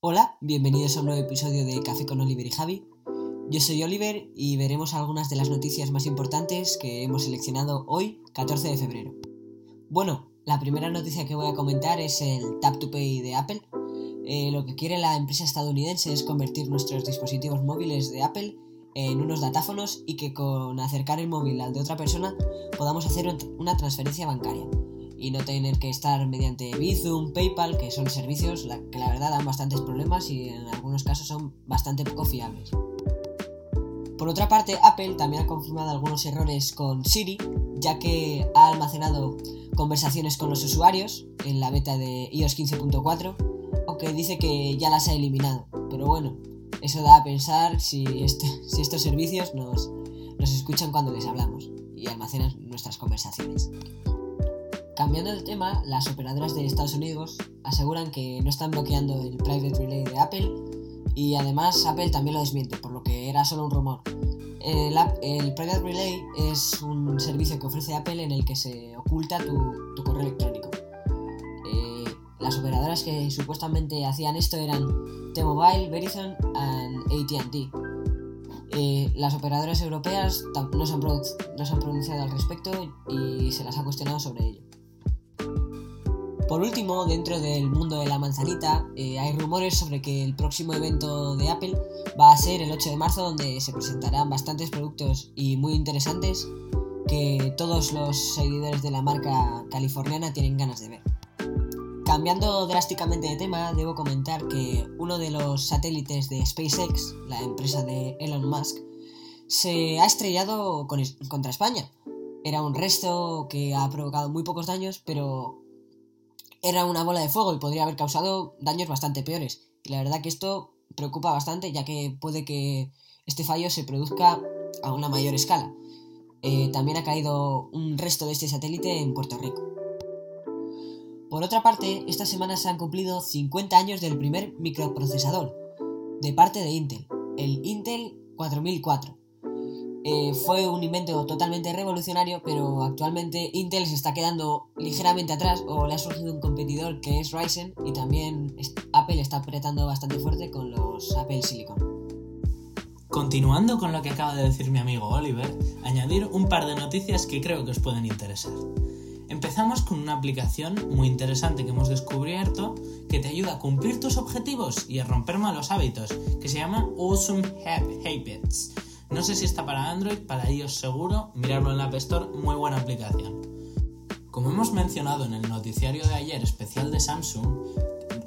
Hola, bienvenidos a un nuevo episodio de Café con Oliver y Javi. Yo soy Oliver y veremos algunas de las noticias más importantes que hemos seleccionado hoy, 14 de febrero. Bueno, la primera noticia que voy a comentar es el Tap to Pay de Apple. Eh, lo que quiere la empresa estadounidense es convertir nuestros dispositivos móviles de Apple en unos datáfonos y que con acercar el móvil al de otra persona podamos hacer una transferencia bancaria y no tener que estar mediante Bizum, PayPal, que son servicios que la verdad dan bastantes problemas y en algunos casos son bastante poco fiables. Por otra parte, Apple también ha confirmado algunos errores con Siri, ya que ha almacenado conversaciones con los usuarios en la beta de iOS 15.4, aunque dice que ya las ha eliminado. Pero bueno, eso da a pensar si, si estos servicios nos escuchan cuando les hablamos y almacenan nuestras conversaciones. Cambiando de tema, las operadoras de Estados Unidos aseguran que no están bloqueando el Private Relay de Apple y además Apple también lo desmiente, por lo que era solo un rumor. El, Private Relay es un servicio que ofrece Apple en el que se oculta tu, correo electrónico. Eh, las operadoras que supuestamente hacían esto eran T-Mobile, Verizon y AT&T. Eh, las operadoras europeas no se, han no se han pronunciado al respecto y se las ha cuestionado sobre ello. Por último, dentro del mundo de la manzanita, eh, hay rumores sobre que el próximo evento de Apple va a ser el 8 de marzo, donde se presentarán bastantes productos y muy interesantes que todos los seguidores de la marca californiana tienen ganas de ver. Cambiando drásticamente de tema, debo comentar que uno de los satélites de SpaceX, la empresa de Elon Musk, se ha estrellado contra España. Era un resto que ha provocado muy pocos daños, pero era una bola de fuego y podría haber causado daños bastante peores. Y la verdad que esto preocupa bastante ya que puede que este fallo se produzca a una mayor escala. Eh, también ha caído un resto de este satélite en Puerto Rico. Por otra parte, esta semana se han cumplido 50 años del primer microprocesador, de parte de Intel, el Intel 4004. Eh, fue un invento totalmente revolucionario, pero actualmente Intel se está quedando ligeramente atrás o le ha surgido un competidor que es Ryzen y también Apple está apretando bastante fuerte con los Apple Silicon. Continuando con lo que acaba de decir mi amigo Oliver, añadir un par de noticias que creo que os pueden interesar. Empezamos con una aplicación muy interesante que hemos descubierto que te ayuda a cumplir tus objetivos y a romper malos hábitos, que se llama Awesome Habits. No sé si está para Android, para iOS seguro, mirarlo en la App Store, muy buena aplicación. Como hemos mencionado en el noticiario de ayer especial de Samsung,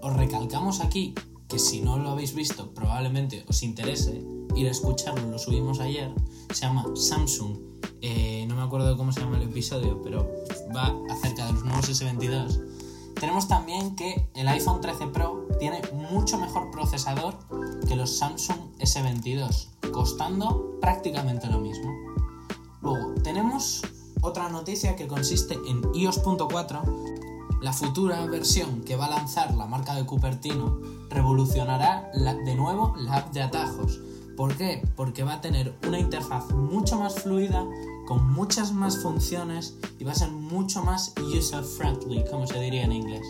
os recalcamos aquí que si no lo habéis visto probablemente os interese ir a escucharlo, lo subimos ayer, se llama Samsung, eh, no me acuerdo cómo se llama el episodio, pero va acerca de los nuevos S22. Tenemos también que el iPhone 13 Pro tiene mucho mejor procesador que los Samsung S22 costando prácticamente lo mismo. Luego, tenemos otra noticia que consiste en iOS.4. La futura versión que va a lanzar la marca de Cupertino revolucionará de nuevo la app de atajos. ¿Por qué? Porque va a tener una interfaz mucho más fluida, con muchas más funciones y va a ser mucho más user-friendly, como se diría en inglés.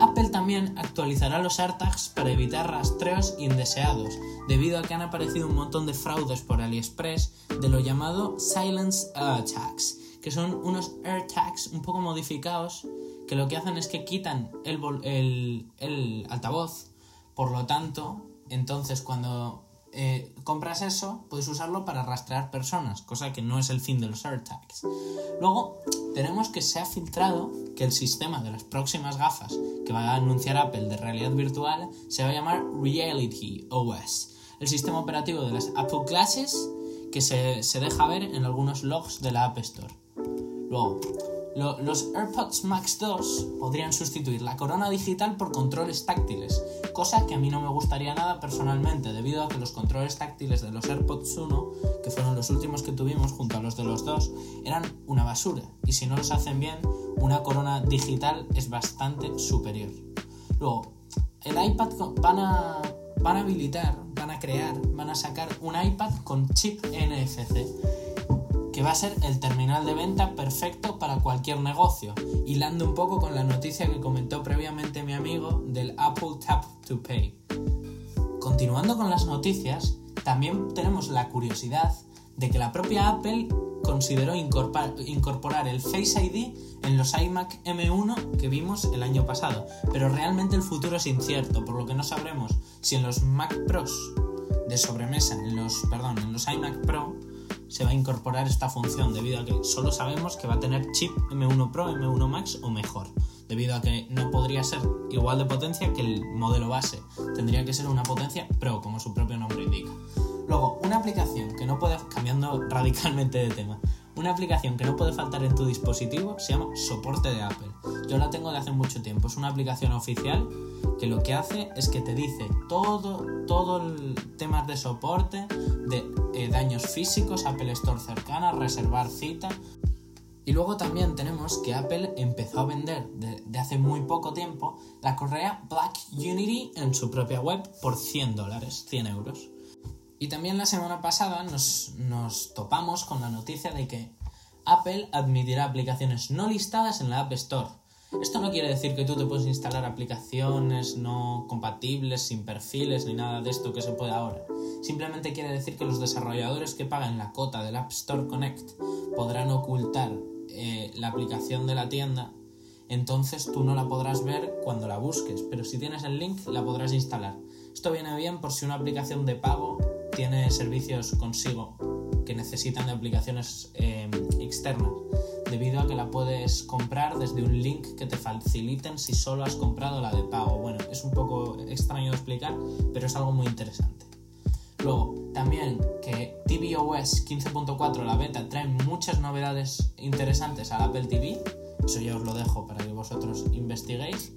Apple también actualizará los AirTags para evitar rastreos indeseados, debido a que han aparecido un montón de fraudes por AliExpress de lo llamado Silence AirTags, que son unos AirTags un poco modificados que lo que hacen es que quitan el, el, el altavoz, por lo tanto, entonces cuando eh, compras eso, puedes usarlo para rastrear personas, cosa que no es el fin de los AirTags. Luego, tenemos que se ha filtrado que el sistema de las próximas gafas que va a anunciar Apple de realidad virtual se va a llamar Reality OS, el sistema operativo de las Apple Glasses que se, se deja ver en algunos logs de la App Store. Luego, los AirPods Max 2 podrían sustituir la corona digital por controles táctiles, cosa que a mí no me gustaría nada personalmente, debido a que los controles táctiles de los AirPods 1, que fueron los últimos que tuvimos junto a los de los dos, eran una basura, y si no los hacen bien, una corona digital es bastante superior. Luego, el iPad van a, van a habilitar, van a crear, van a sacar un iPad con chip NFC que va a ser el terminal de venta perfecto para cualquier negocio, hilando un poco con la noticia que comentó previamente mi amigo del Apple Tap to Pay. Continuando con las noticias, también tenemos la curiosidad de que la propia Apple consideró incorporar el Face ID en los iMac M1 que vimos el año pasado, pero realmente el futuro es incierto, por lo que no sabremos si en los Mac Pros de sobremesa, en los, perdón, en los iMac Pro, se va a incorporar esta función debido a que solo sabemos que va a tener chip M1 Pro, M1 Max o mejor, debido a que no podría ser igual de potencia que el modelo base, tendría que ser una potencia Pro, como su propio nombre indica. Luego, una aplicación que no puede, cambiando radicalmente de tema, una aplicación que no puede faltar en tu dispositivo se llama Soporte de Apple. Yo la tengo de hace mucho tiempo, es una aplicación oficial que lo que hace es que te dice todo, todo el tema de soporte, de eh, daños físicos, Apple Store cercana, reservar cita. Y luego también tenemos que Apple empezó a vender de, de, hace muy poco tiempo la correa Black Unity en su propia web por 100 dólares, 100 euros. Y también la semana pasada nos, topamos con la noticia de que Apple admitirá aplicaciones no listadas en la App Store. Esto no quiere decir que tú te puedes instalar aplicaciones no compatibles, sin perfiles, ni nada de esto que se puede ahora. Simplemente quiere decir que los desarrolladores que pagan la cota del App Store Connect podrán ocultar eh, la aplicación de la tienda, entonces tú no la podrás ver cuando la busques, pero si tienes el link la podrás instalar. Esto viene bien por si una aplicación de pago tiene servicios consigo que necesitan de aplicaciones em, externas, debido a que la puedes comprar desde un link que te faciliten si solo has comprado la de pago. Bueno, es un poco extraño de explicar, pero es algo muy interesante. Luego, también que tvOS 15.4, la beta, trae muchas novedades interesantes al Apple TV. Eso ya os lo dejo para que vosotros investiguéis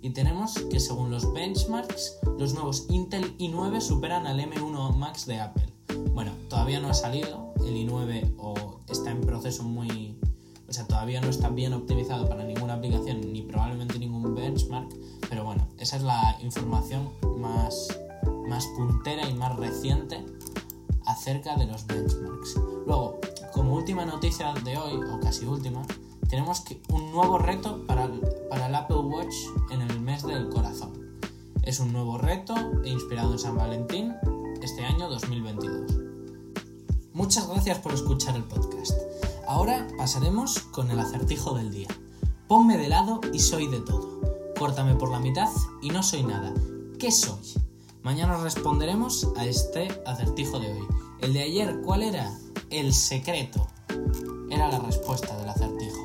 y tenemos que según los benchmarks, los nuevos Intel i9 superan al M1 Max de Apple. Bueno, todavía no ha salido el i9 o está en proceso muy... O sea, todavía no está bien optimizado para ninguna aplicación ni probablemente ningún benchmark, pero bueno, esa es la información más, más puntera y más reciente acerca de los benchmarks. Luego, como última noticia de hoy, o casi última, tenemos un nuevo reto para Es un nuevo reto inspirado en San Valentín este año 2022. Muchas gracias por escuchar el podcast. Ahora pasaremos con el acertijo del día. Ponme de lado y soy de todo. Córtame por la mitad y no soy nada. ¿Qué soy? Mañana responderemos a este acertijo de hoy. El de ayer, ¿cuál era? El secreto. Era la respuesta del acertijo.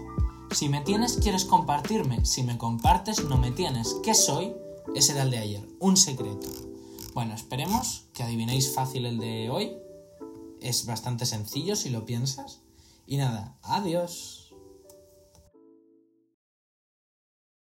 Si me tienes, quieres compartirme. Si me compartes, no me tienes. ¿Qué soy? Ese era el de ayer, un secreto. Bueno, esperemos que adivinéis fácil el de hoy. Es bastante sencillo si lo piensas. Y nada, adiós.